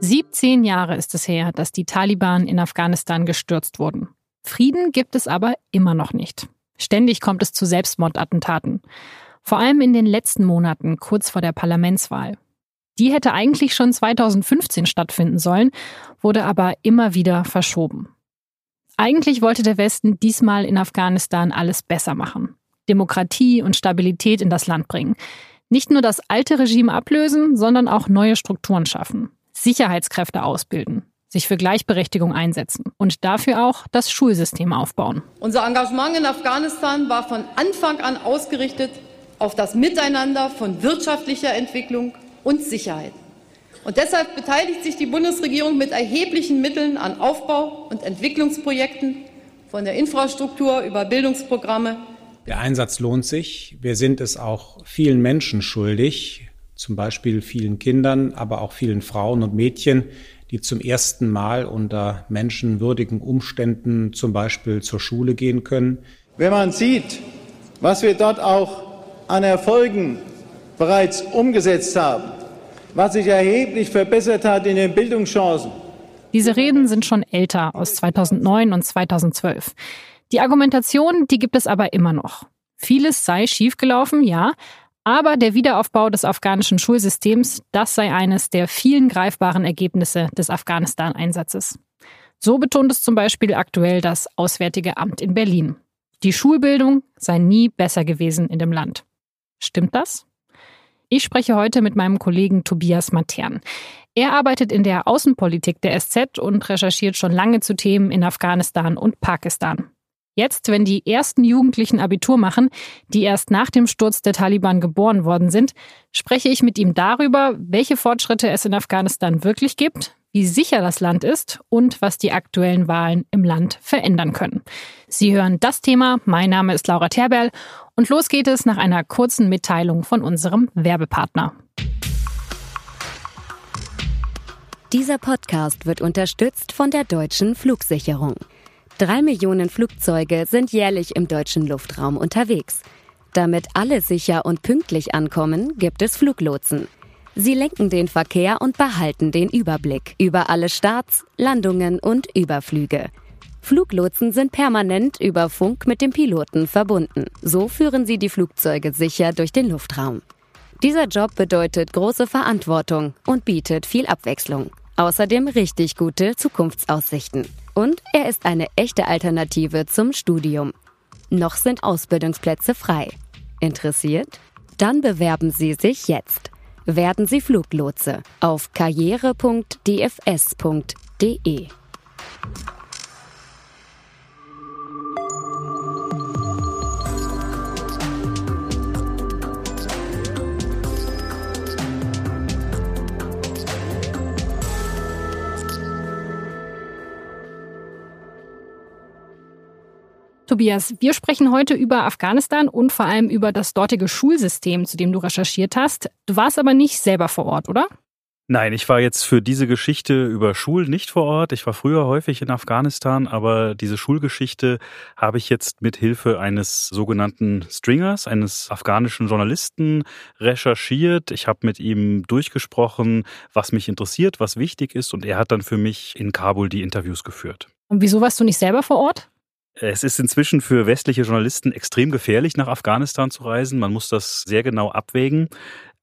17 Jahre ist es her, dass die Taliban in Afghanistan gestürzt wurden. Frieden gibt es aber immer noch nicht. Ständig kommt es zu Selbstmordattentaten. Vor allem in den letzten Monaten, kurz vor der Parlamentswahl. Die hätte eigentlich schon 2015 stattfinden sollen, wurde aber immer wieder verschoben. Eigentlich wollte der Westen diesmal in Afghanistan alles besser machen. Demokratie und Stabilität in das Land bringen. Nicht nur das alte Regime ablösen, sondern auch neue Strukturen schaffen. Sicherheitskräfte ausbilden, sich für Gleichberechtigung einsetzen und dafür auch das Schulsystem aufbauen. Unser Engagement in Afghanistan war von Anfang an ausgerichtet auf das Miteinander von wirtschaftlicher Entwicklung und Sicherheit. Und deshalb beteiligt sich die Bundesregierung mit erheblichen Mitteln an Aufbau- und Entwicklungsprojekten, von der Infrastruktur über Bildungsprogramme. Der Einsatz lohnt sich. Wir sind es auch vielen Menschen schuldig, zum Beispiel vielen Kindern, aber auch vielen Frauen und Mädchen, die zum ersten Mal unter menschenwürdigen Umständen zum Beispiel zur Schule gehen können. Wenn man sieht, was wir dort auch an Erfolgen bereits umgesetzt haben, was sich erheblich verbessert hat in den Bildungschancen. Diese Reden sind schon älter, aus 2009 und 2012. Die Argumentation, die gibt es aber immer noch. Vieles sei schiefgelaufen, ja, aber der Wiederaufbau des afghanischen Schulsystems, das sei eines der vielen greifbaren Ergebnisse des Afghanistan-Einsatzes. So betont es zum Beispiel aktuell das Auswärtige Amt in Berlin. Die Schulbildung sei nie besser gewesen in dem Land. Stimmt das? Ich spreche heute mit meinem Kollegen Tobias Matern. Er arbeitet in der Außenpolitik der SZ und recherchiert schon lange zu Themen in Afghanistan und Pakistan. Jetzt, wenn die ersten Jugendlichen Abitur machen, die erst nach dem Sturz der Taliban geboren worden sind, spreche ich mit ihm darüber, welche Fortschritte es in Afghanistan wirklich gibt, wie sicher das Land ist und was die aktuellen Wahlen im Land verändern können. Sie hören das Thema. Mein Name ist Laura Terberl und los geht es nach einer kurzen Mitteilung von unserem Werbepartner. Dieser Podcast wird unterstützt von der Deutschen Flugsicherung. Drei Millionen Flugzeuge sind jährlich im deutschen Luftraum unterwegs. Damit alle sicher und pünktlich ankommen, gibt es Fluglotsen. Sie lenken den Verkehr und behalten den Überblick über alle Starts, Landungen und Überflüge. Fluglotsen sind permanent über Funk mit dem Piloten verbunden. So führen sie die Flugzeuge sicher durch den Luftraum. Dieser Job bedeutet große Verantwortung und bietet viel Abwechslung. Außerdem richtig gute Zukunftsaussichten. Und er ist eine echte Alternative zum Studium. Noch sind Ausbildungsplätze frei. Interessiert? Dann bewerben Sie sich jetzt. Werden Sie Fluglotse auf karriere.dfs.de. Tobias, wir sprechen heute über Afghanistan und vor allem über das dortige Schulsystem, zu dem du recherchiert hast. Du warst aber nicht selber vor Ort, oder? Nein, ich war jetzt für diese Geschichte über Schulen nicht vor Ort. Ich war früher häufig in Afghanistan, aber diese Schulgeschichte habe ich jetzt mit Hilfe eines sogenannten Stringers, eines afghanischen Journalisten recherchiert. Ich habe mit ihm durchgesprochen, was mich interessiert, was wichtig ist und er hat dann für mich in Kabul die Interviews geführt. Und wieso warst du nicht selber vor Ort? Es ist inzwischen für westliche Journalisten extrem gefährlich, nach Afghanistan zu reisen. Man muss das sehr genau abwägen.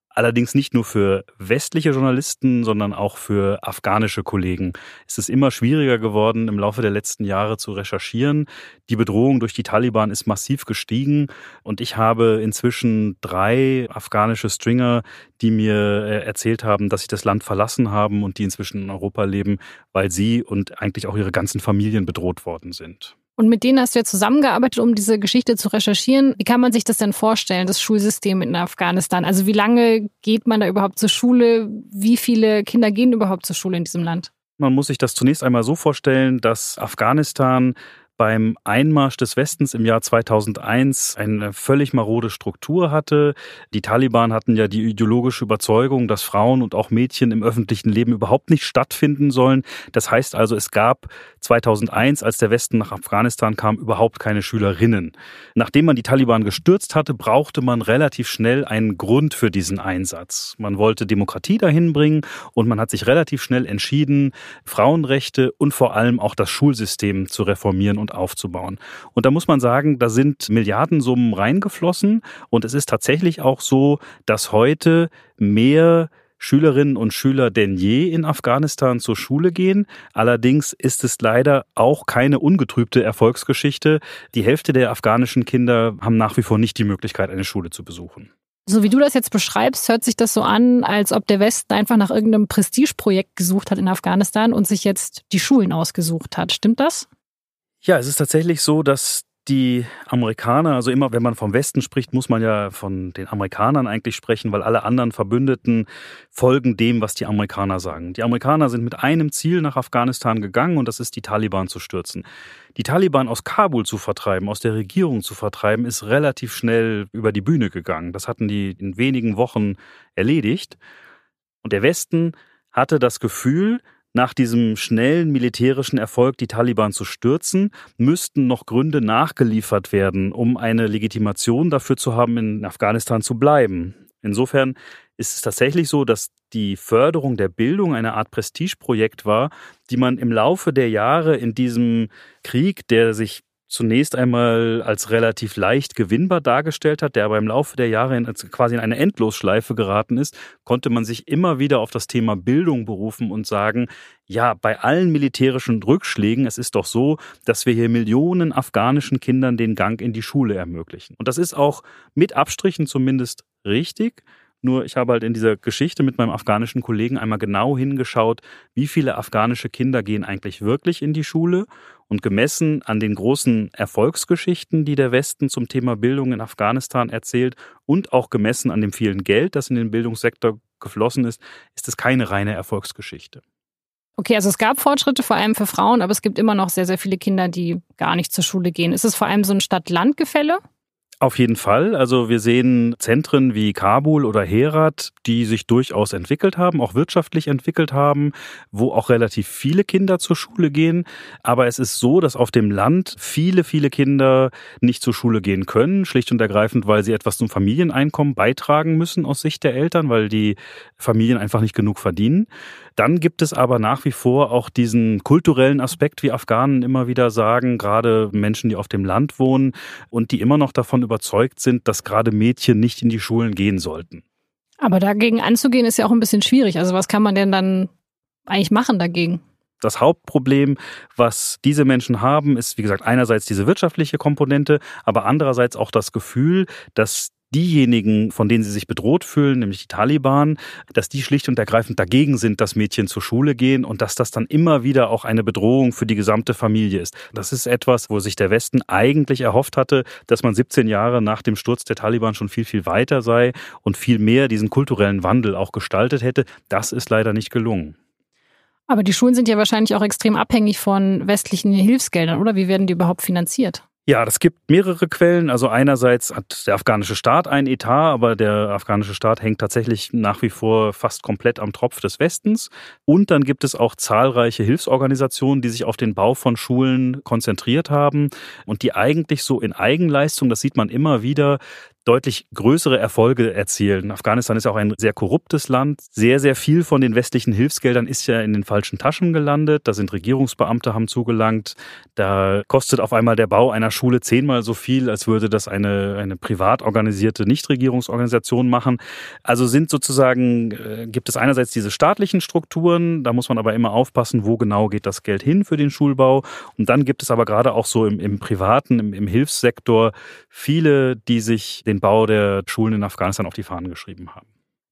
Allerdings nicht nur für westliche Journalisten, sondern auch für afghanische Kollegen. Es ist immer schwieriger geworden, im Laufe der letzten Jahre zu recherchieren. Die Bedrohung durch die Taliban ist massiv gestiegen und ich habe inzwischen drei afghanische Stringer, die mir äh, erzählt haben, dass sie das Land verlassen haben und die inzwischen in Europa leben, weil sie und eigentlich auch ihre ganzen Familien bedroht worden sind. Und mit denen hast du ja zusammengearbeitet, um diese Geschichte zu recherchieren. Wie kann man sich das denn vorstellen, das Schulsystem in Afghanistan? Also wie lange geht man da überhaupt zur Schule? Wie viele Kinder gehen überhaupt zur Schule in diesem Land? Man muss sich das zunächst einmal so vorstellen, dass Afghanistan beim Einmarsch des Westens im Jahr 2001 eine völlig marode Struktur hatte. Die Taliban hatten ja die ideologische Überzeugung, dass Frauen und auch Mädchen im öffentlichen Leben überhaupt nicht stattfinden sollen. Das heißt also, es gab 2001, als der Westen nach Afghanistan kam, überhaupt keine Schülerinnen. Nachdem man die Taliban gestürzt hatte, brauchte man relativ schnell einen Grund für diesen Einsatz. Man wollte Demokratie dahin bringen und man hat sich relativ schnell entschieden, Frauenrechte und vor allem auch das Schulsystem zu reformieren und aufzubauen. Und da muss man sagen, da sind Milliardensummen reingeflossen und es ist tatsächlich auch so, dass heute mehr Schülerinnen und Schüler denn je in Afghanistan zur Schule gehen. Allerdings ist es leider auch keine ungetrübte Erfolgsgeschichte. Die Hälfte der afghanischen Kinder haben nach wie vor nicht die Möglichkeit, eine Schule zu besuchen. So wie du das jetzt beschreibst, hört sich das so an, als ob der Westen einfach nach irgendeinem Prestigeprojekt gesucht hat in Afghanistan und sich jetzt die Schulen ausgesucht hat. Stimmt das? Ja, es ist tatsächlich so, dass die Amerikaner, also immer wenn man vom Westen spricht, muss man ja von den Amerikanern eigentlich sprechen, weil alle anderen Verbündeten folgen dem, was die Amerikaner sagen. Die Amerikaner sind mit einem Ziel nach Afghanistan gegangen und das ist die Taliban zu stürzen. Die Taliban aus Kabul zu vertreiben, aus der Regierung zu vertreiben, ist relativ schnell über die Bühne gegangen. Das hatten die in wenigen Wochen erledigt. Und der Westen hatte das Gefühl, nach diesem schnellen militärischen Erfolg die Taliban zu stürzen, müssten noch Gründe nachgeliefert werden, um eine Legitimation dafür zu haben, in Afghanistan zu bleiben. Insofern ist es tatsächlich so, dass die Förderung der Bildung eine Art Prestigeprojekt war, die man im Laufe der Jahre in diesem Krieg, der sich zunächst einmal als relativ leicht gewinnbar dargestellt hat, der aber im Laufe der Jahre in, quasi in eine Endlosschleife geraten ist, konnte man sich immer wieder auf das Thema Bildung berufen und sagen, ja, bei allen militärischen Rückschlägen, es ist doch so, dass wir hier Millionen afghanischen Kindern den Gang in die Schule ermöglichen. Und das ist auch mit Abstrichen zumindest richtig. Nur ich habe halt in dieser Geschichte mit meinem afghanischen Kollegen einmal genau hingeschaut, wie viele afghanische Kinder gehen eigentlich wirklich in die Schule. Und gemessen an den großen Erfolgsgeschichten, die der Westen zum Thema Bildung in Afghanistan erzählt und auch gemessen an dem vielen Geld, das in den Bildungssektor geflossen ist, ist es keine reine Erfolgsgeschichte. Okay, also es gab Fortschritte vor allem für Frauen, aber es gibt immer noch sehr, sehr viele Kinder, die gar nicht zur Schule gehen. Ist es vor allem so ein Stadt-Land-Gefälle? Auf jeden Fall. Also wir sehen Zentren wie Kabul oder Herat, die sich durchaus entwickelt haben, auch wirtschaftlich entwickelt haben, wo auch relativ viele Kinder zur Schule gehen. Aber es ist so, dass auf dem Land viele, viele Kinder nicht zur Schule gehen können, schlicht und ergreifend, weil sie etwas zum Familieneinkommen beitragen müssen aus Sicht der Eltern, weil die Familien einfach nicht genug verdienen. Dann gibt es aber nach wie vor auch diesen kulturellen Aspekt, wie Afghanen immer wieder sagen, gerade Menschen, die auf dem Land wohnen und die immer noch davon überzeugt sind, dass gerade Mädchen nicht in die Schulen gehen sollten. Aber dagegen anzugehen ist ja auch ein bisschen schwierig. Also was kann man denn dann eigentlich machen dagegen? Das Hauptproblem, was diese Menschen haben, ist, wie gesagt, einerseits diese wirtschaftliche Komponente, aber andererseits auch das Gefühl, dass diejenigen, von denen sie sich bedroht fühlen, nämlich die Taliban, dass die schlicht und ergreifend dagegen sind, dass Mädchen zur Schule gehen und dass das dann immer wieder auch eine Bedrohung für die gesamte Familie ist. Das ist etwas, wo sich der Westen eigentlich erhofft hatte, dass man 17 Jahre nach dem Sturz der Taliban schon viel, viel weiter sei und viel mehr diesen kulturellen Wandel auch gestaltet hätte. Das ist leider nicht gelungen. Aber die Schulen sind ja wahrscheinlich auch extrem abhängig von westlichen Hilfsgeldern, oder? Wie werden die überhaupt finanziert? Ja, das gibt mehrere Quellen. Also einerseits hat der afghanische Staat ein Etat, aber der afghanische Staat hängt tatsächlich nach wie vor fast komplett am Tropf des Westens. Und dann gibt es auch zahlreiche Hilfsorganisationen, die sich auf den Bau von Schulen konzentriert haben und die eigentlich so in Eigenleistung, das sieht man immer wieder, deutlich größere Erfolge erzielen. Afghanistan ist auch ein sehr korruptes Land. Sehr, sehr viel von den westlichen Hilfsgeldern ist ja in den falschen Taschen gelandet. Da sind Regierungsbeamte haben zugelangt. Da kostet auf einmal der Bau einer Schule zehnmal so viel, als würde das eine, eine privat organisierte Nichtregierungsorganisation machen. Also sind sozusagen, äh, gibt es einerseits diese staatlichen Strukturen, da muss man aber immer aufpassen, wo genau geht das Geld hin für den Schulbau. Und dann gibt es aber gerade auch so im, im privaten, im, im Hilfssektor viele, die sich den den Bau der Schulen in Afghanistan auf die Fahnen geschrieben haben.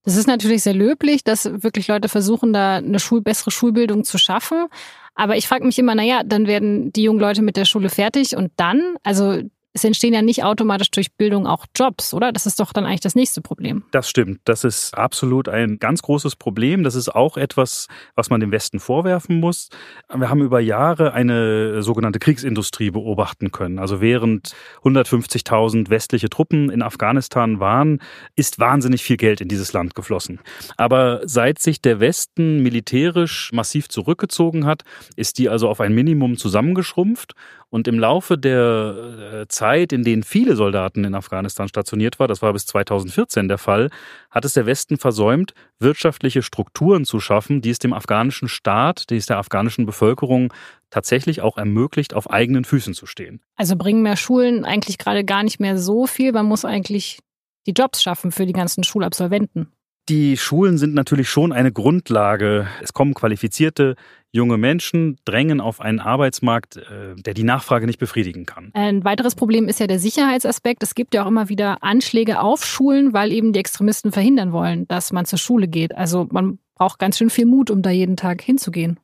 Das ist natürlich sehr löblich, dass wirklich Leute versuchen, da eine Schul bessere Schulbildung zu schaffen. Aber ich frage mich immer, naja, dann werden die jungen Leute mit der Schule fertig und dann, also es entstehen ja nicht automatisch durch Bildung auch Jobs, oder? Das ist doch dann eigentlich das nächste Problem. Das stimmt. Das ist absolut ein ganz großes Problem. Das ist auch etwas, was man dem Westen vorwerfen muss. Wir haben über Jahre eine sogenannte Kriegsindustrie beobachten können. Also während 150.000 westliche Truppen in Afghanistan waren, ist wahnsinnig viel Geld in dieses Land geflossen. Aber seit sich der Westen militärisch massiv zurückgezogen hat, ist die also auf ein Minimum zusammengeschrumpft und im Laufe der äh, Zeit, in denen viele Soldaten in Afghanistan stationiert war, das war bis 2014 der Fall, hat es der Westen versäumt, wirtschaftliche Strukturen zu schaffen, die es dem afghanischen Staat, die es der afghanischen Bevölkerung tatsächlich auch ermöglicht, auf eigenen Füßen zu stehen. Also bringen mehr Schulen eigentlich gerade gar nicht mehr so viel. Man muss eigentlich die Jobs schaffen für die ganzen Schulabsolventen. Die Schulen sind natürlich schon eine Grundlage. Es kommen qualifizierte junge Menschen, drängen auf einen Arbeitsmarkt, äh, der die Nachfrage nicht befriedigen kann. Ein weiteres Problem ist ja der Sicherheitsaspekt. Es gibt ja auch immer wieder Anschläge auf Schulen, weil eben die Extremisten verhindern wollen, dass man zur Schule geht. Also man braucht ganz schön viel Mut, um da jeden Tag hinzugehen.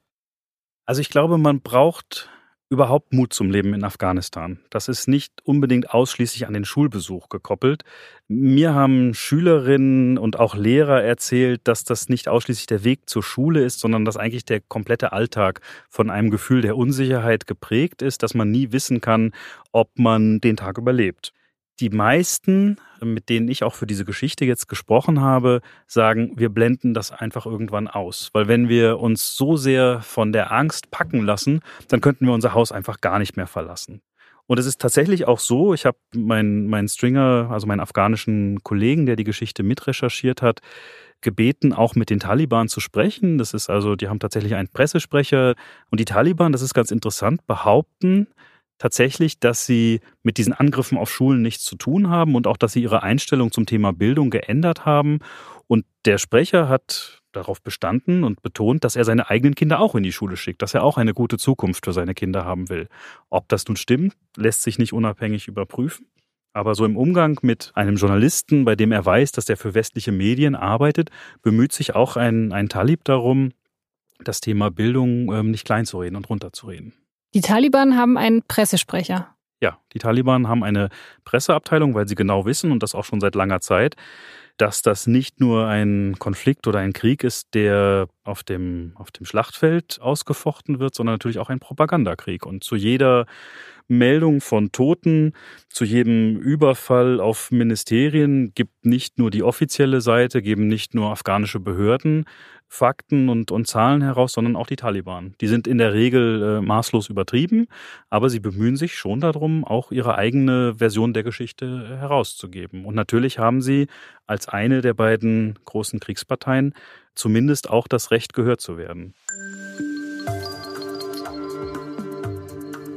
Also ich glaube, man braucht überhaupt Mut zum Leben in Afghanistan. Das ist nicht unbedingt ausschließlich an den Schulbesuch gekoppelt. Mir haben Schülerinnen und auch Lehrer erzählt, dass das nicht ausschließlich der Weg zur Schule ist, sondern dass eigentlich der komplette Alltag von einem Gefühl der Unsicherheit geprägt ist, dass man nie wissen kann, ob man den Tag überlebt. Die meisten, mit denen ich auch für diese Geschichte jetzt gesprochen habe, sagen, wir blenden das einfach irgendwann aus. Weil wenn wir uns so sehr von der Angst packen lassen, dann könnten wir unser Haus einfach gar nicht mehr verlassen. Und es ist tatsächlich auch so, ich habe meinen mein Stringer, also meinen afghanischen Kollegen, der die Geschichte mitrecherchiert hat, gebeten, auch mit den Taliban zu sprechen. Das ist also, die haben tatsächlich einen Pressesprecher. Und die Taliban, das ist ganz interessant, behaupten, tatsächlich, dass sie mit diesen Angriffen auf Schulen nichts zu tun haben und auch, dass sie ihre Einstellung zum Thema Bildung geändert haben. Und der Sprecher hat darauf bestanden und betont, dass er seine eigenen Kinder auch in die Schule schickt, dass er auch eine gute Zukunft für seine Kinder haben will. Ob das nun stimmt, lässt sich nicht unabhängig überprüfen. Aber so im Umgang mit einem Journalisten, bei dem er weiß, dass er für westliche Medien arbeitet, bemüht sich auch ein, ein Talib darum, das Thema Bildung ähm, nicht kleinzureden und runterzureden. Die Taliban haben einen Pressesprecher. Ja, die Taliban haben eine Presseabteilung, weil sie genau wissen und das auch schon seit langer Zeit, dass das nicht nur ein Konflikt oder ein Krieg ist, der auf dem, auf dem Schlachtfeld ausgefochten wird, sondern natürlich auch ein Propagandakrieg. Und zu jeder Meldung von Toten, zu jedem Überfall auf Ministerien gibt nicht nur die offizielle Seite, geben nicht nur afghanische Behörden Fakten und, und Zahlen heraus, sondern auch die Taliban. Die sind in der Regel äh, maßlos übertrieben, aber sie bemühen sich schon darum, auch ihre eigene Version der Geschichte herauszugeben. Und natürlich haben sie als eine der beiden großen Kriegsparteien zumindest auch das Recht, gehört zu werden.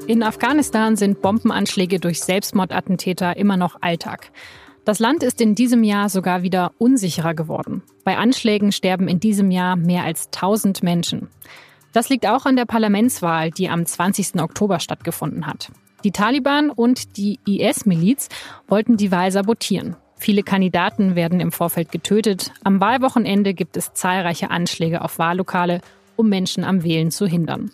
In Afghanistan sind Bombenanschläge durch Selbstmordattentäter immer noch Alltag. Das Land ist in diesem Jahr sogar wieder unsicherer geworden. Bei Anschlägen sterben in diesem Jahr mehr als 1000 Menschen. Das liegt auch an der Parlamentswahl, die am 20. Oktober stattgefunden hat. Die Taliban und die IS-Miliz wollten die Wahl sabotieren. Viele Kandidaten werden im Vorfeld getötet. Am Wahlwochenende gibt es zahlreiche Anschläge auf Wahllokale, um Menschen am Wählen zu hindern.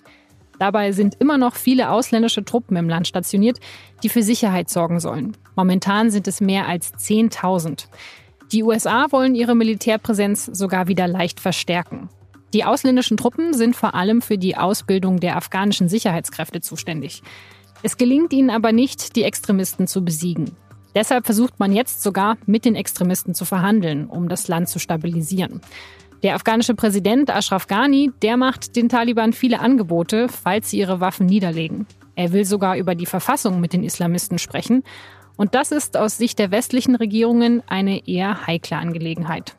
Dabei sind immer noch viele ausländische Truppen im Land stationiert, die für Sicherheit sorgen sollen. Momentan sind es mehr als 10.000. Die USA wollen ihre Militärpräsenz sogar wieder leicht verstärken. Die ausländischen Truppen sind vor allem für die Ausbildung der afghanischen Sicherheitskräfte zuständig. Es gelingt ihnen aber nicht, die Extremisten zu besiegen. Deshalb versucht man jetzt sogar, mit den Extremisten zu verhandeln, um das Land zu stabilisieren. Der afghanische Präsident Ashraf Ghani, der macht den Taliban viele Angebote, falls sie ihre Waffen niederlegen. Er will sogar über die Verfassung mit den Islamisten sprechen. Und das ist aus Sicht der westlichen Regierungen eine eher heikle Angelegenheit.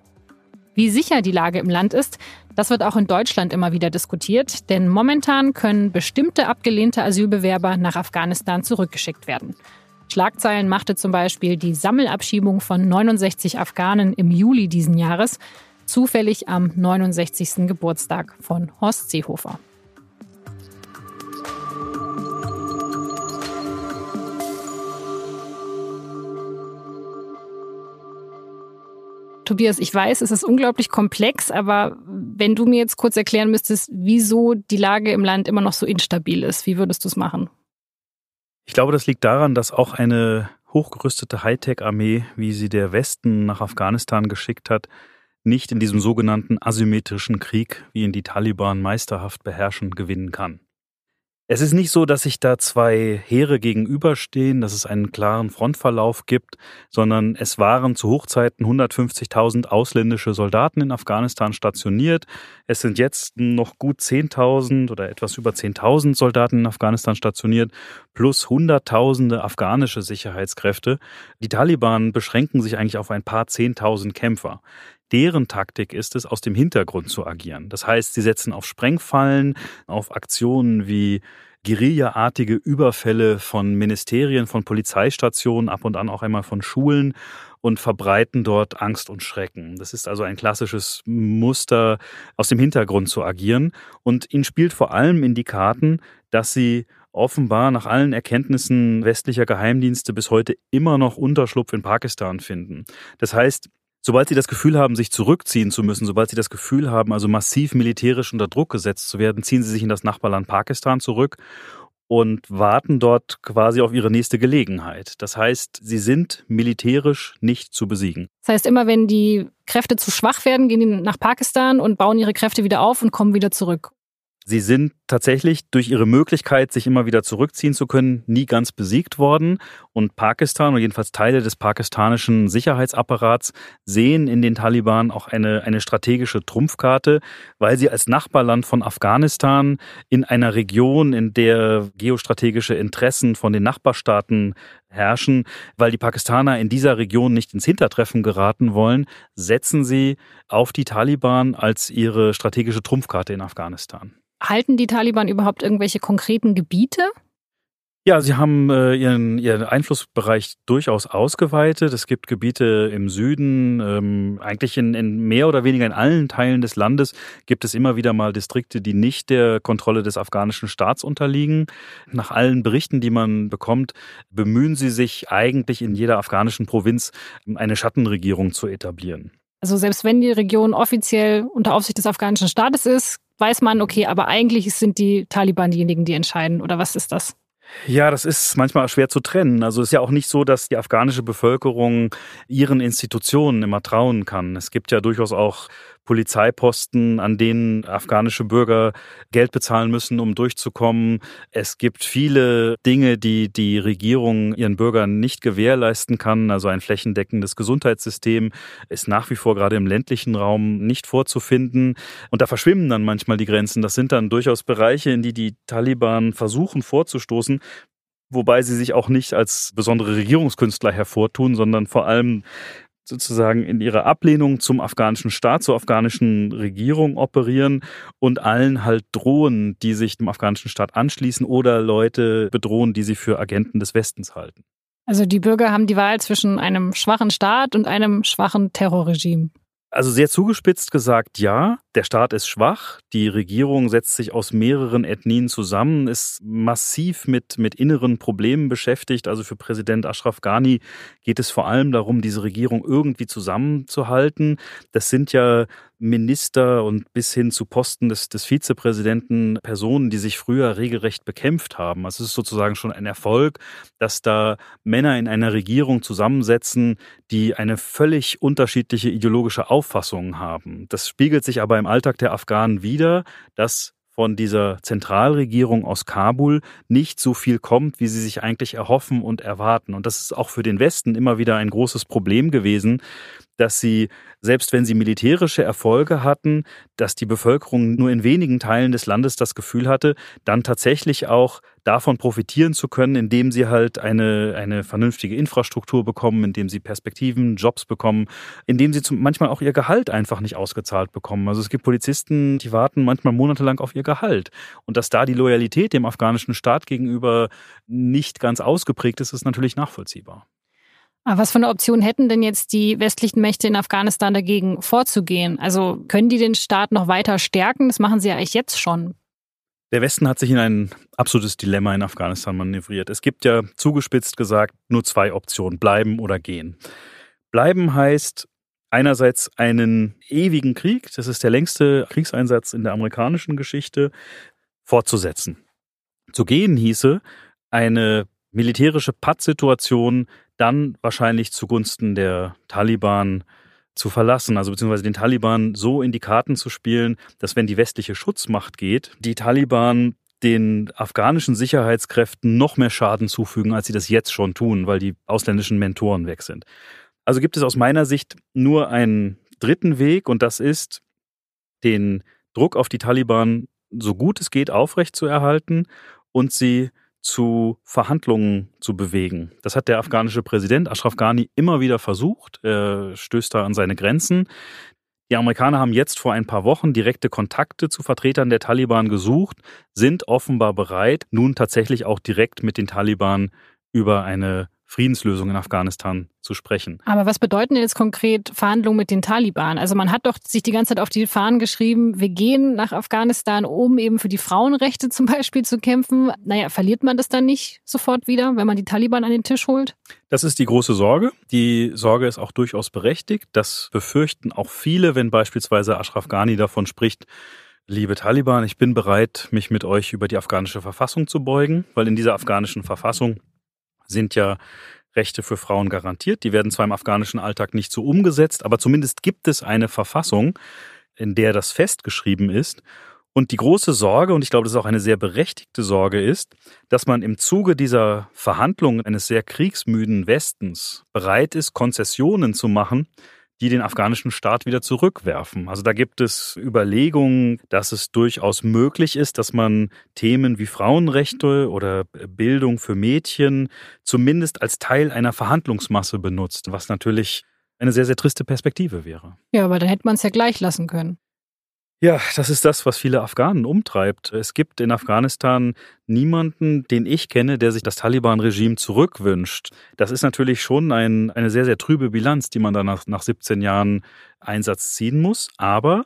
Wie sicher die Lage im Land ist, das wird auch in Deutschland immer wieder diskutiert, denn momentan können bestimmte abgelehnte Asylbewerber nach Afghanistan zurückgeschickt werden. Schlagzeilen machte zum Beispiel die Sammelabschiebung von 69 Afghanen im Juli diesen Jahres, zufällig am 69. Geburtstag von Horst Seehofer. Tobias, ich weiß, es ist unglaublich komplex, aber wenn du mir jetzt kurz erklären müsstest, wieso die Lage im Land immer noch so instabil ist, wie würdest du es machen? Ich glaube, das liegt daran, dass auch eine hochgerüstete Hightech-Armee, wie sie der Westen nach Afghanistan geschickt hat, nicht in diesem sogenannten asymmetrischen Krieg, wie ihn die Taliban meisterhaft beherrschen, gewinnen kann. Es ist nicht so, dass sich da zwei Heere gegenüberstehen, dass es einen klaren Frontverlauf gibt, sondern es waren zu Hochzeiten 150.000 ausländische Soldaten in Afghanistan stationiert. Es sind jetzt noch gut 10.000 oder etwas über 10.000 Soldaten in Afghanistan stationiert, plus Hunderttausende afghanische Sicherheitskräfte. Die Taliban beschränken sich eigentlich auf ein paar Zehntausend Kämpfer. Deren Taktik ist es, aus dem Hintergrund zu agieren. Das heißt, sie setzen auf Sprengfallen, auf Aktionen wie Guerillaartige Überfälle von Ministerien, von Polizeistationen, ab und an auch einmal von Schulen und verbreiten dort Angst und Schrecken. Das ist also ein klassisches Muster, aus dem Hintergrund zu agieren. Und ihnen spielt vor allem in die Karten, dass sie offenbar nach allen Erkenntnissen westlicher Geheimdienste bis heute immer noch Unterschlupf in Pakistan finden. Das heißt, Sobald sie das Gefühl haben, sich zurückziehen zu müssen, sobald sie das Gefühl haben, also massiv militärisch unter Druck gesetzt zu werden, ziehen sie sich in das Nachbarland Pakistan zurück und warten dort quasi auf ihre nächste Gelegenheit. Das heißt, sie sind militärisch nicht zu besiegen. Das heißt, immer wenn die Kräfte zu schwach werden, gehen die nach Pakistan und bauen ihre Kräfte wieder auf und kommen wieder zurück. Sie sind tatsächlich durch ihre Möglichkeit, sich immer wieder zurückziehen zu können, nie ganz besiegt worden. Und Pakistan und jedenfalls Teile des pakistanischen Sicherheitsapparats sehen in den Taliban auch eine, eine strategische Trumpfkarte, weil sie als Nachbarland von Afghanistan in einer Region, in der geostrategische Interessen von den Nachbarstaaten herrschen, weil die Pakistaner in dieser Region nicht ins Hintertreffen geraten wollen, setzen sie auf die Taliban als ihre strategische Trumpfkarte in Afghanistan. Halten die Taliban überhaupt irgendwelche konkreten Gebiete? Ja, sie haben äh, ihren, ihren Einflussbereich durchaus ausgeweitet. Es gibt Gebiete im Süden, ähm, eigentlich in, in mehr oder weniger in allen Teilen des Landes gibt es immer wieder mal Distrikte, die nicht der Kontrolle des afghanischen Staats unterliegen. Nach allen Berichten, die man bekommt, bemühen sie sich eigentlich in jeder afghanischen Provinz eine Schattenregierung zu etablieren. Also selbst wenn die Region offiziell unter Aufsicht des afghanischen Staates ist, weiß man, okay, aber eigentlich sind die Taliban diejenigen, die entscheiden. Oder was ist das? Ja, das ist manchmal schwer zu trennen. Also es ist ja auch nicht so, dass die afghanische Bevölkerung ihren Institutionen immer trauen kann. Es gibt ja durchaus auch Polizeiposten, an denen afghanische Bürger Geld bezahlen müssen, um durchzukommen. Es gibt viele Dinge, die die Regierung ihren Bürgern nicht gewährleisten kann. Also ein flächendeckendes Gesundheitssystem ist nach wie vor gerade im ländlichen Raum nicht vorzufinden. Und da verschwimmen dann manchmal die Grenzen. Das sind dann durchaus Bereiche, in die die Taliban versuchen vorzustoßen, wobei sie sich auch nicht als besondere Regierungskünstler hervortun, sondern vor allem sozusagen in ihrer Ablehnung zum afghanischen Staat, zur afghanischen Regierung operieren und allen halt drohen, die sich dem afghanischen Staat anschließen oder Leute bedrohen, die sie für Agenten des Westens halten. Also die Bürger haben die Wahl zwischen einem schwachen Staat und einem schwachen Terrorregime. Also sehr zugespitzt gesagt, ja, der Staat ist schwach, die Regierung setzt sich aus mehreren Ethnien zusammen, ist massiv mit, mit inneren Problemen beschäftigt. Also für Präsident Ashraf Ghani geht es vor allem darum, diese Regierung irgendwie zusammenzuhalten. Das sind ja Minister und bis hin zu Posten des, des Vizepräsidenten Personen, die sich früher regelrecht bekämpft haben. Also es ist sozusagen schon ein Erfolg, dass da Männer in einer Regierung zusammensetzen, die eine völlig unterschiedliche ideologische Auffassung haben. Das spiegelt sich aber im Alltag der Afghanen wider, dass von dieser Zentralregierung aus Kabul nicht so viel kommt, wie sie sich eigentlich erhoffen und erwarten. Und das ist auch für den Westen immer wieder ein großes Problem gewesen, dass sie, selbst wenn sie militärische Erfolge hatten, dass die Bevölkerung nur in wenigen Teilen des Landes das Gefühl hatte, dann tatsächlich auch davon profitieren zu können, indem sie halt eine, eine vernünftige Infrastruktur bekommen, indem sie Perspektiven, Jobs bekommen, indem sie zum, manchmal auch ihr Gehalt einfach nicht ausgezahlt bekommen. Also es gibt Polizisten, die warten manchmal monatelang auf ihr Gehalt. Und dass da die Loyalität dem afghanischen Staat gegenüber nicht ganz ausgeprägt ist, ist natürlich nachvollziehbar. Aber was für eine Option hätten denn jetzt die westlichen Mächte in Afghanistan dagegen vorzugehen? Also können die den Staat noch weiter stärken? Das machen sie ja eigentlich jetzt schon. Der Westen hat sich in ein absolutes Dilemma in Afghanistan manövriert. Es gibt ja zugespitzt gesagt nur zwei Optionen, bleiben oder gehen. Bleiben heißt einerseits einen ewigen Krieg, das ist der längste Kriegseinsatz in der amerikanischen Geschichte, fortzusetzen. Zu gehen hieße eine militärische Pattsituation dann wahrscheinlich zugunsten der Taliban zu verlassen, also beziehungsweise den Taliban so in die Karten zu spielen, dass wenn die westliche Schutzmacht geht, die Taliban den afghanischen Sicherheitskräften noch mehr Schaden zufügen, als sie das jetzt schon tun, weil die ausländischen Mentoren weg sind. Also gibt es aus meiner Sicht nur einen dritten Weg und das ist, den Druck auf die Taliban so gut es geht aufrechtzuerhalten und sie zu Verhandlungen zu bewegen. Das hat der afghanische Präsident Ashraf Ghani immer wieder versucht. Er stößt da an seine Grenzen. Die Amerikaner haben jetzt vor ein paar Wochen direkte Kontakte zu Vertretern der Taliban gesucht, sind offenbar bereit, nun tatsächlich auch direkt mit den Taliban über eine Friedenslösung in Afghanistan zu sprechen. Aber was bedeuten jetzt konkret Verhandlungen mit den Taliban? Also man hat doch sich die ganze Zeit auf die Fahnen geschrieben, wir gehen nach Afghanistan, um eben für die Frauenrechte zum Beispiel zu kämpfen. Naja, verliert man das dann nicht sofort wieder, wenn man die Taliban an den Tisch holt? Das ist die große Sorge. Die Sorge ist auch durchaus berechtigt. Das befürchten auch viele, wenn beispielsweise Ashraf Ghani davon spricht, Liebe Taliban, ich bin bereit, mich mit euch über die afghanische Verfassung zu beugen, weil in dieser afghanischen Verfassung sind ja Rechte für Frauen garantiert. Die werden zwar im afghanischen Alltag nicht so umgesetzt, aber zumindest gibt es eine Verfassung, in der das festgeschrieben ist. Und die große Sorge, und ich glaube, das ist auch eine sehr berechtigte Sorge, ist, dass man im Zuge dieser Verhandlungen eines sehr kriegsmüden Westens bereit ist, Konzessionen zu machen, die den afghanischen Staat wieder zurückwerfen. Also da gibt es Überlegungen, dass es durchaus möglich ist, dass man Themen wie Frauenrechte oder Bildung für Mädchen zumindest als Teil einer Verhandlungsmasse benutzt, was natürlich eine sehr, sehr triste Perspektive wäre. Ja, aber dann hätte man es ja gleich lassen können. Ja, das ist das, was viele Afghanen umtreibt. Es gibt in Afghanistan niemanden, den ich kenne, der sich das Taliban-Regime zurückwünscht. Das ist natürlich schon ein, eine sehr, sehr trübe Bilanz, die man dann nach, nach 17 Jahren Einsatz ziehen muss. Aber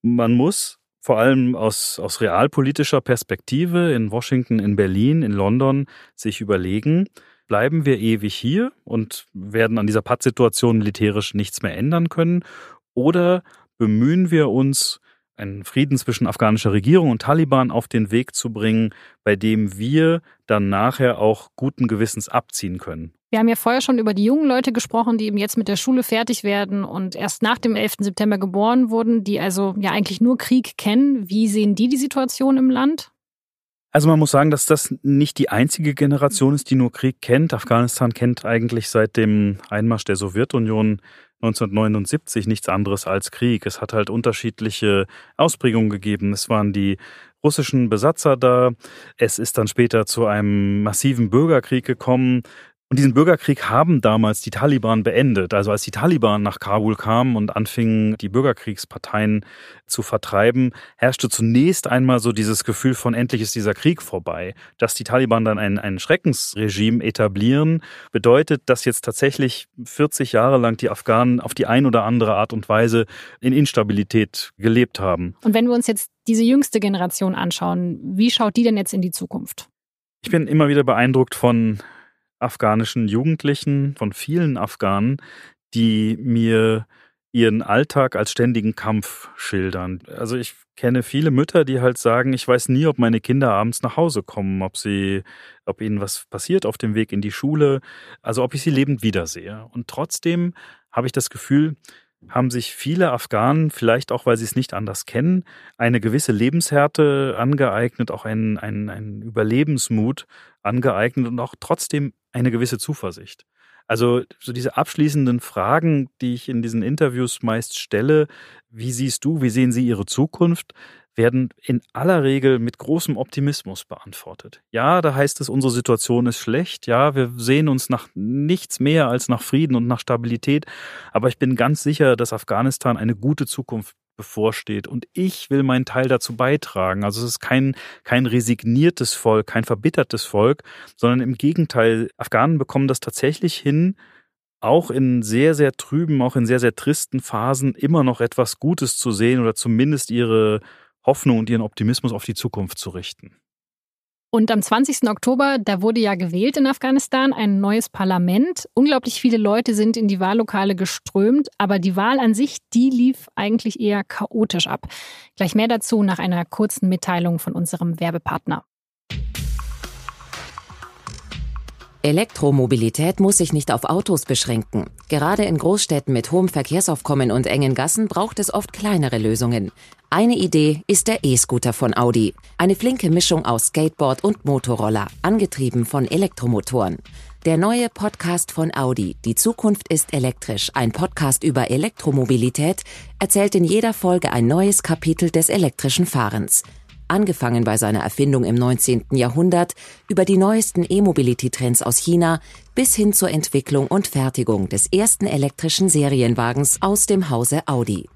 man muss vor allem aus, aus realpolitischer Perspektive in Washington, in Berlin, in London sich überlegen, bleiben wir ewig hier und werden an dieser Pattsituation militärisch nichts mehr ändern können? Oder bemühen wir uns, einen Frieden zwischen afghanischer Regierung und Taliban auf den Weg zu bringen, bei dem wir dann nachher auch guten Gewissens abziehen können. Wir haben ja vorher schon über die jungen Leute gesprochen, die eben jetzt mit der Schule fertig werden und erst nach dem 11. September geboren wurden, die also ja eigentlich nur Krieg kennen. Wie sehen die die Situation im Land? Also man muss sagen, dass das nicht die einzige Generation ist, die nur Krieg kennt. Afghanistan kennt eigentlich seit dem Einmarsch der Sowjetunion 1979 nichts anderes als Krieg. Es hat halt unterschiedliche Ausprägungen gegeben. Es waren die russischen Besatzer da. Es ist dann später zu einem massiven Bürgerkrieg gekommen. Und diesen Bürgerkrieg haben damals die Taliban beendet. Also als die Taliban nach Kabul kamen und anfingen, die Bürgerkriegsparteien zu vertreiben, herrschte zunächst einmal so dieses Gefühl von endlich ist dieser Krieg vorbei. Dass die Taliban dann ein, ein Schreckensregime etablieren, bedeutet, dass jetzt tatsächlich 40 Jahre lang die Afghanen auf die ein oder andere Art und Weise in Instabilität gelebt haben. Und wenn wir uns jetzt diese jüngste Generation anschauen, wie schaut die denn jetzt in die Zukunft? Ich bin immer wieder beeindruckt von afghanischen Jugendlichen, von vielen Afghanen, die mir ihren Alltag als ständigen Kampf schildern. Also ich kenne viele Mütter, die halt sagen, ich weiß nie, ob meine Kinder abends nach Hause kommen, ob sie, ob ihnen was passiert auf dem Weg in die Schule, also ob ich sie lebend wiedersehe. Und trotzdem habe ich das Gefühl, haben sich viele Afghanen, vielleicht auch weil sie es nicht anders kennen, eine gewisse Lebenshärte angeeignet, auch einen, einen, einen Überlebensmut angeeignet und auch trotzdem eine gewisse Zuversicht. Also so diese abschließenden Fragen, die ich in diesen Interviews meist stelle, wie siehst du, wie sehen Sie Ihre Zukunft, werden in aller Regel mit großem Optimismus beantwortet. Ja, da heißt es, unsere Situation ist schlecht. Ja, wir sehen uns nach nichts mehr als nach Frieden und nach Stabilität. Aber ich bin ganz sicher, dass Afghanistan eine gute Zukunft bevorsteht. Und ich will meinen Teil dazu beitragen. Also es ist kein, kein resigniertes Volk, kein verbittertes Volk, sondern im Gegenteil, Afghanen bekommen das tatsächlich hin, auch in sehr, sehr trüben, auch in sehr, sehr tristen Phasen immer noch etwas Gutes zu sehen oder zumindest ihre Hoffnung und ihren Optimismus auf die Zukunft zu richten. Und am 20. Oktober, da wurde ja gewählt in Afghanistan ein neues Parlament. Unglaublich viele Leute sind in die Wahllokale geströmt, aber die Wahl an sich, die lief eigentlich eher chaotisch ab. Gleich mehr dazu nach einer kurzen Mitteilung von unserem Werbepartner. Elektromobilität muss sich nicht auf Autos beschränken. Gerade in Großstädten mit hohem Verkehrsaufkommen und engen Gassen braucht es oft kleinere Lösungen. Eine Idee ist der E-Scooter von Audi. Eine flinke Mischung aus Skateboard und Motorroller, angetrieben von Elektromotoren. Der neue Podcast von Audi, Die Zukunft ist elektrisch, ein Podcast über Elektromobilität, erzählt in jeder Folge ein neues Kapitel des elektrischen Fahrens angefangen bei seiner Erfindung im 19. Jahrhundert, über die neuesten E-Mobility-Trends aus China bis hin zur Entwicklung und Fertigung des ersten elektrischen Serienwagens aus dem Hause Audi.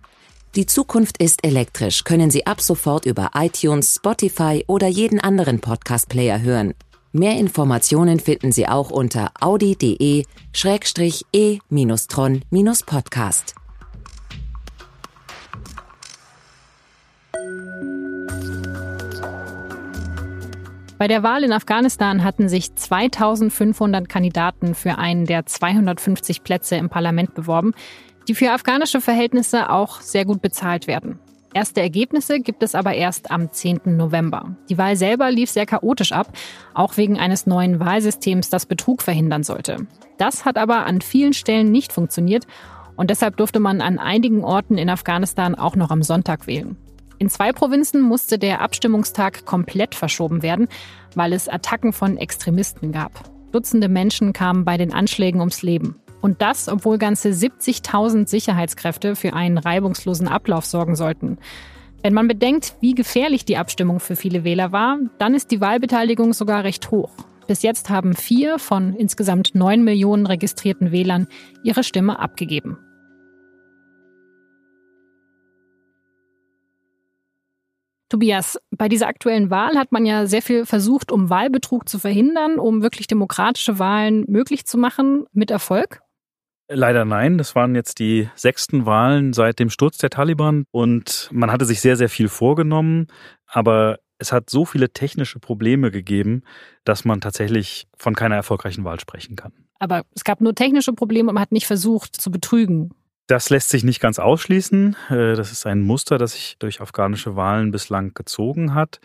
Die Zukunft ist elektrisch, können Sie ab sofort über iTunes, Spotify oder jeden anderen Podcast-Player hören. Mehr Informationen finden Sie auch unter audi.de-e-tron-podcast. Bei der Wahl in Afghanistan hatten sich 2500 Kandidaten für einen der 250 Plätze im Parlament beworben, die für afghanische Verhältnisse auch sehr gut bezahlt werden. Erste Ergebnisse gibt es aber erst am 10. November. Die Wahl selber lief sehr chaotisch ab, auch wegen eines neuen Wahlsystems, das Betrug verhindern sollte. Das hat aber an vielen Stellen nicht funktioniert und deshalb durfte man an einigen Orten in Afghanistan auch noch am Sonntag wählen. In zwei Provinzen musste der Abstimmungstag komplett verschoben werden, weil es Attacken von Extremisten gab. Dutzende Menschen kamen bei den Anschlägen ums Leben. Und das, obwohl ganze 70.000 Sicherheitskräfte für einen reibungslosen Ablauf sorgen sollten. Wenn man bedenkt, wie gefährlich die Abstimmung für viele Wähler war, dann ist die Wahlbeteiligung sogar recht hoch. Bis jetzt haben vier von insgesamt neun Millionen registrierten Wählern ihre Stimme abgegeben. Tobias, bei dieser aktuellen Wahl hat man ja sehr viel versucht, um Wahlbetrug zu verhindern, um wirklich demokratische Wahlen möglich zu machen, mit Erfolg? Leider nein. Das waren jetzt die sechsten Wahlen seit dem Sturz der Taliban und man hatte sich sehr, sehr viel vorgenommen, aber es hat so viele technische Probleme gegeben, dass man tatsächlich von keiner erfolgreichen Wahl sprechen kann. Aber es gab nur technische Probleme und man hat nicht versucht zu betrügen. Das lässt sich nicht ganz ausschließen. Äh, das ist ein Muster, das sich durch afghanische Wahlen bislang gezogen hat.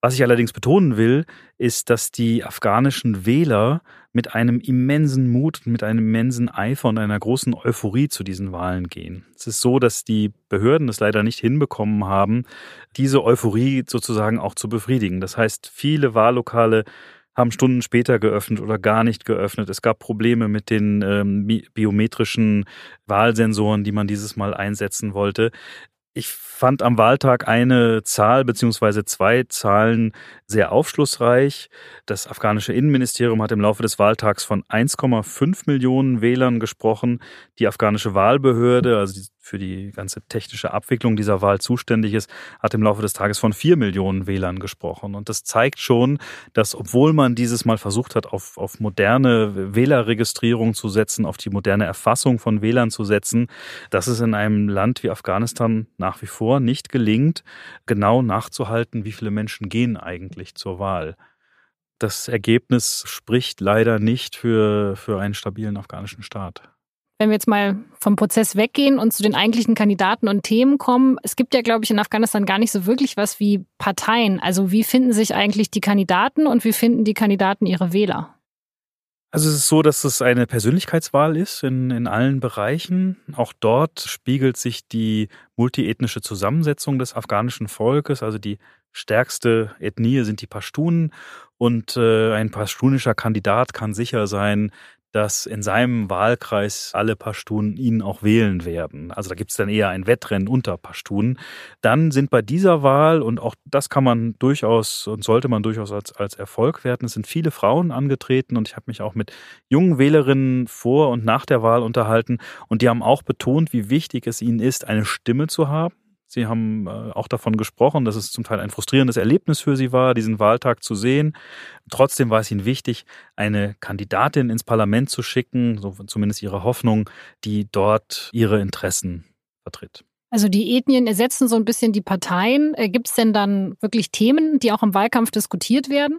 Was ich allerdings betonen will, ist, dass die afghanischen Wähler mit einem immensen Mut, mit einem immensen Eifer und einer großen Euphorie zu diesen Wahlen gehen. Es ist so, dass die Behörden es leider nicht hinbekommen haben, diese Euphorie sozusagen auch zu befriedigen. Das heißt, viele Wahllokale haben Stunden später geöffnet oder gar nicht geöffnet. Es gab Probleme mit den ähm, biometrischen Wahlsensoren, die man dieses Mal einsetzen wollte. Ich fand am Wahltag eine Zahl beziehungsweise zwei Zahlen sehr aufschlussreich. Das afghanische Innenministerium hat im Laufe des Wahltags von 1,5 Millionen Wählern gesprochen. Die afghanische Wahlbehörde, also die für die ganze technische Abwicklung dieser Wahl zuständig ist, hat im Laufe des Tages von vier Millionen Wählern gesprochen. Und das zeigt schon, dass obwohl man dieses Mal versucht hat, auf, auf moderne Wählerregistrierung zu setzen, auf die moderne Erfassung von Wählern zu setzen, dass es in einem Land wie Afghanistan nach wie vor nicht gelingt, genau nachzuhalten, wie viele Menschen gehen eigentlich zur Wahl. Das Ergebnis spricht leider nicht für, für einen stabilen afghanischen Staat. Wenn wir jetzt mal vom Prozess weggehen und zu den eigentlichen Kandidaten und Themen kommen, es gibt ja, glaube ich, in Afghanistan gar nicht so wirklich was wie Parteien. Also wie finden sich eigentlich die Kandidaten und wie finden die Kandidaten ihre Wähler? Also es ist so, dass es eine Persönlichkeitswahl ist in, in allen Bereichen. Auch dort spiegelt sich die multiethnische Zusammensetzung des afghanischen Volkes. Also die stärkste Ethnie sind die Pashtunen und äh, ein pashtunischer Kandidat kann sicher sein, dass in seinem Wahlkreis alle Pashtunen ihn auch wählen werden. Also da gibt es dann eher ein Wettrennen unter Pashtunen. Dann sind bei dieser Wahl, und auch das kann man durchaus und sollte man durchaus als, als Erfolg werten, es sind viele Frauen angetreten und ich habe mich auch mit jungen Wählerinnen vor und nach der Wahl unterhalten und die haben auch betont, wie wichtig es ihnen ist, eine Stimme zu haben Sie haben äh, auch davon gesprochen, dass es zum Teil ein frustrierendes Erlebnis für Sie war, diesen Wahltag zu sehen. Trotzdem war es Ihnen wichtig, eine Kandidatin ins Parlament zu schicken, so zumindest Ihre Hoffnung, die dort ihre Interessen vertritt. Also die Ethnien ersetzen so ein bisschen die Parteien. Äh, Gibt es denn dann wirklich Themen, die auch im Wahlkampf diskutiert werden?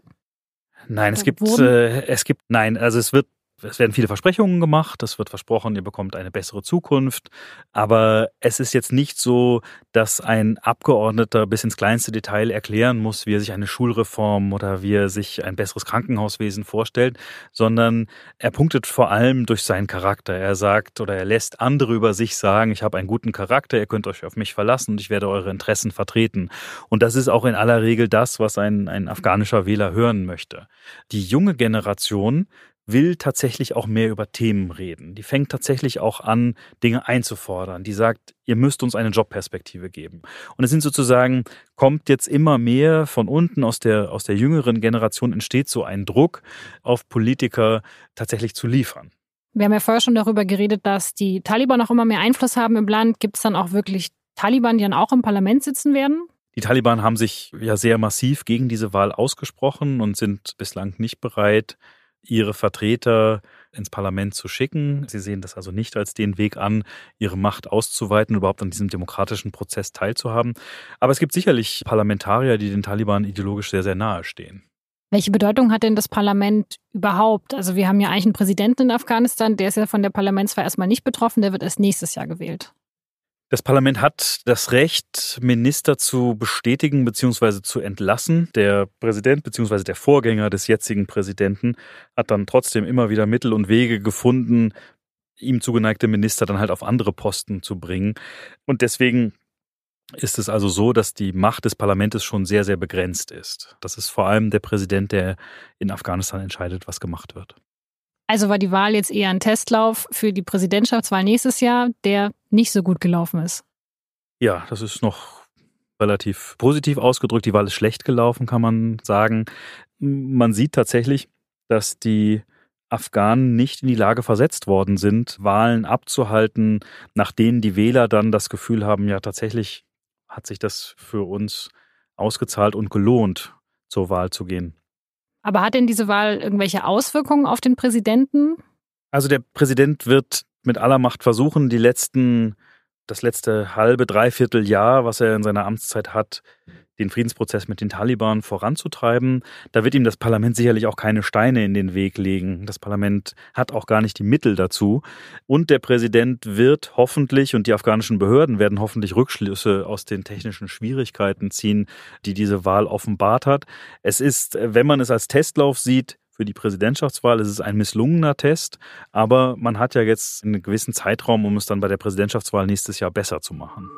Nein, es gibt, äh, es gibt, nein, also es wird es werden viele Versprechungen gemacht. Es wird versprochen, ihr bekommt eine bessere Zukunft. Aber es ist jetzt nicht so, dass ein Abgeordneter bis ins kleinste Detail erklären muss, wie er sich eine Schulreform oder wie er sich ein besseres Krankenhauswesen vorstellt, sondern er punktet vor allem durch seinen Charakter. Er sagt oder er lässt andere über sich sagen, ich habe einen guten Charakter, ihr könnt euch auf mich verlassen und ich werde eure Interessen vertreten. Und das ist auch in aller Regel das, was ein, ein afghanischer Wähler hören möchte. Die junge Generation will tatsächlich auch mehr über Themen reden. Die fängt tatsächlich auch an, Dinge einzufordern. Die sagt, ihr müsst uns eine Jobperspektive geben. Und es sind sozusagen, kommt jetzt immer mehr von unten aus der, aus der jüngeren Generation entsteht so ein Druck auf Politiker tatsächlich zu liefern. Wir haben ja vorher schon darüber geredet, dass die Taliban auch immer mehr Einfluss haben im Land. Gibt es dann auch wirklich Taliban, die dann auch im Parlament sitzen werden? Die Taliban haben sich ja sehr massiv gegen diese Wahl ausgesprochen und sind bislang nicht bereit, ihre Vertreter ins Parlament zu schicken. Sie sehen das also nicht als den Weg an, ihre Macht auszuweiten, überhaupt an diesem demokratischen Prozess teilzuhaben. Aber es gibt sicherlich Parlamentarier, die den Taliban ideologisch sehr, sehr nahe stehen. Welche Bedeutung hat denn das Parlament überhaupt? Also wir haben ja eigentlich einen Präsidenten in Afghanistan, der ist ja von der Parlamentswahl erstmal nicht betroffen, der wird erst nächstes Jahr gewählt. Das Parlament hat das Recht, Minister zu bestätigen bzw. zu entlassen. Der Präsident bzw. der Vorgänger des jetzigen Präsidenten hat dann trotzdem immer wieder Mittel und Wege gefunden, ihm zugeneigte Minister dann halt auf andere Posten zu bringen. Und deswegen ist es also so, dass die Macht des Parlaments schon sehr, sehr begrenzt ist. Das ist vor allem der Präsident, der in Afghanistan entscheidet, was gemacht wird. Also war die Wahl jetzt eher ein Testlauf für die Präsidentschaftswahl nächstes Jahr, der nicht so gut gelaufen ist. Ja, das ist noch relativ positiv ausgedrückt. Die Wahl ist schlecht gelaufen, kann man sagen. Man sieht tatsächlich, dass die Afghanen nicht in die Lage versetzt worden sind, Wahlen abzuhalten, nach denen die Wähler dann das Gefühl haben, ja tatsächlich hat sich das für uns ausgezahlt und gelohnt, zur Wahl zu gehen. Aber hat denn diese Wahl irgendwelche Auswirkungen auf den Präsidenten? Also der Präsident wird mit aller Macht versuchen, die letzten, das letzte halbe, dreiviertel Jahr, was er in seiner Amtszeit hat, den Friedensprozess mit den Taliban voranzutreiben. Da wird ihm das Parlament sicherlich auch keine Steine in den Weg legen. Das Parlament hat auch gar nicht die Mittel dazu. Und der Präsident wird hoffentlich und die afghanischen Behörden werden hoffentlich Rückschlüsse aus den technischen Schwierigkeiten ziehen, die diese Wahl offenbart hat. Es ist, wenn man es als Testlauf sieht, für die Präsidentschaftswahl ist es ein misslungener Test, aber man hat ja jetzt einen gewissen Zeitraum, um es dann bei der Präsidentschaftswahl nächstes Jahr besser zu machen.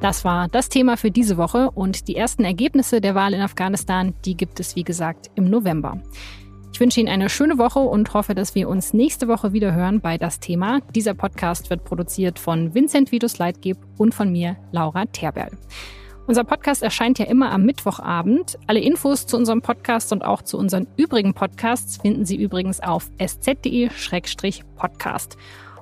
Das war das Thema für diese Woche und die ersten Ergebnisse der Wahl in Afghanistan, die gibt es wie gesagt im November. Ich wünsche Ihnen eine schöne Woche und hoffe, dass wir uns nächste Woche wieder hören bei das Thema. Dieser Podcast wird produziert von Vincent Vitus Leitgeb und von mir, Laura Terberl. Unser Podcast erscheint ja immer am Mittwochabend. Alle Infos zu unserem Podcast und auch zu unseren übrigen Podcasts finden Sie übrigens auf sz.de-podcast.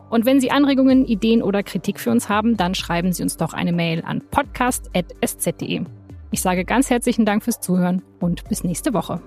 Und wenn Sie Anregungen, Ideen oder Kritik für uns haben, dann schreiben Sie uns doch eine Mail an podcast.sz.de. Ich sage ganz herzlichen Dank fürs Zuhören und bis nächste Woche.